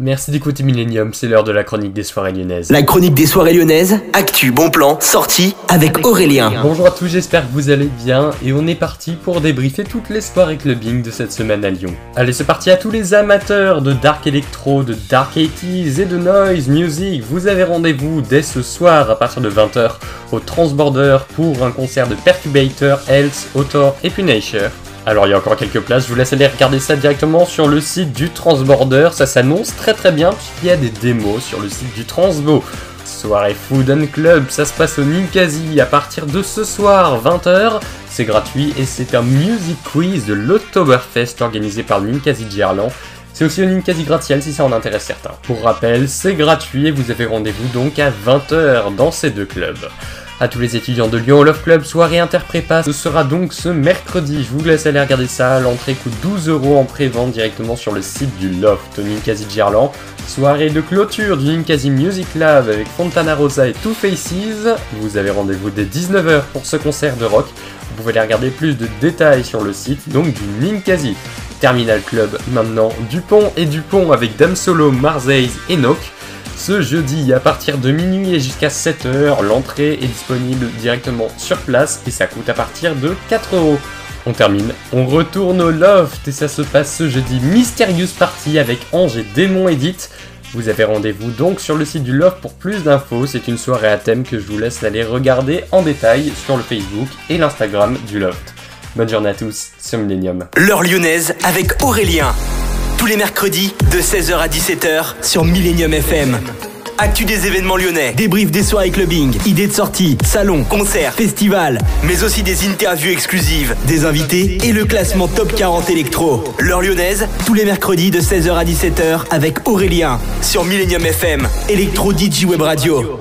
Merci d'écouter Millennium, c'est l'heure de la chronique des soirées lyonnaises. La chronique des soirées lyonnaises, actu, bon plan, sortie avec Aurélien. Bonjour à tous, j'espère que vous allez bien et on est parti pour débriefer toutes les soirées clubbing de cette semaine à Lyon. Allez, c'est parti à tous les amateurs de dark electro, de dark 80s et de noise music. Vous avez rendez-vous dès ce soir à partir de 20h au Transborder pour un concert de Perturbator, Health, Autor et Punisher. Alors il y a encore quelques places, je vous laisse aller regarder ça directement sur le site du Transborder, ça s'annonce très très bien puisqu'il y a des démos sur le site du Transbo. Soirée Food and Club, ça se passe au Ninkasi à partir de ce soir, 20h. C'est gratuit et c'est un music quiz de l'Octoberfest organisé par Ninkasi. C'est aussi au Ninkasi Gratiel si ça en intéresse certains. Pour rappel, c'est gratuit et vous avez rendez-vous donc à 20h dans ces deux clubs. À tous les étudiants de Lyon Love Club, soirée interprépa, ce sera donc ce mercredi. Je vous laisse aller regarder ça. L'entrée coûte 12 euros en pré-vente directement sur le site du Loft Ninkasi Gerland. Soirée de clôture du Ninkasi Music Lab avec Fontana Rosa et Two Faces. Vous avez rendez-vous dès 19h pour ce concert de rock. Vous pouvez aller regarder plus de détails sur le site donc du Ninkasi. Terminal Club maintenant Dupont et Dupont avec Dame Solo, Marseille et Nock. Ce jeudi, à partir de minuit et jusqu'à 7h, l'entrée est disponible directement sur place et ça coûte à partir de 4 euros. On termine, on retourne au loft et ça se passe ce jeudi Mysterious Party avec Ange et Démon Edit. Vous avez rendez-vous donc sur le site du Loft pour plus d'infos. C'est une soirée à thème que je vous laisse aller regarder en détail sur le Facebook et l'Instagram du Loft. Bonne journée à tous sur Millennium. L'heure lyonnaise avec Aurélien. Tous les mercredis de 16h à 17h sur Millennium FM. Actu des événements lyonnais, débrief des soirées clubbing, idées de sortie, salons, concerts, festivals, mais aussi des interviews exclusives, des invités et le classement top 40 électro. L'heure lyonnaise, tous les mercredis de 16h à 17h avec Aurélien sur Millennium FM, Electro DJ Web Radio.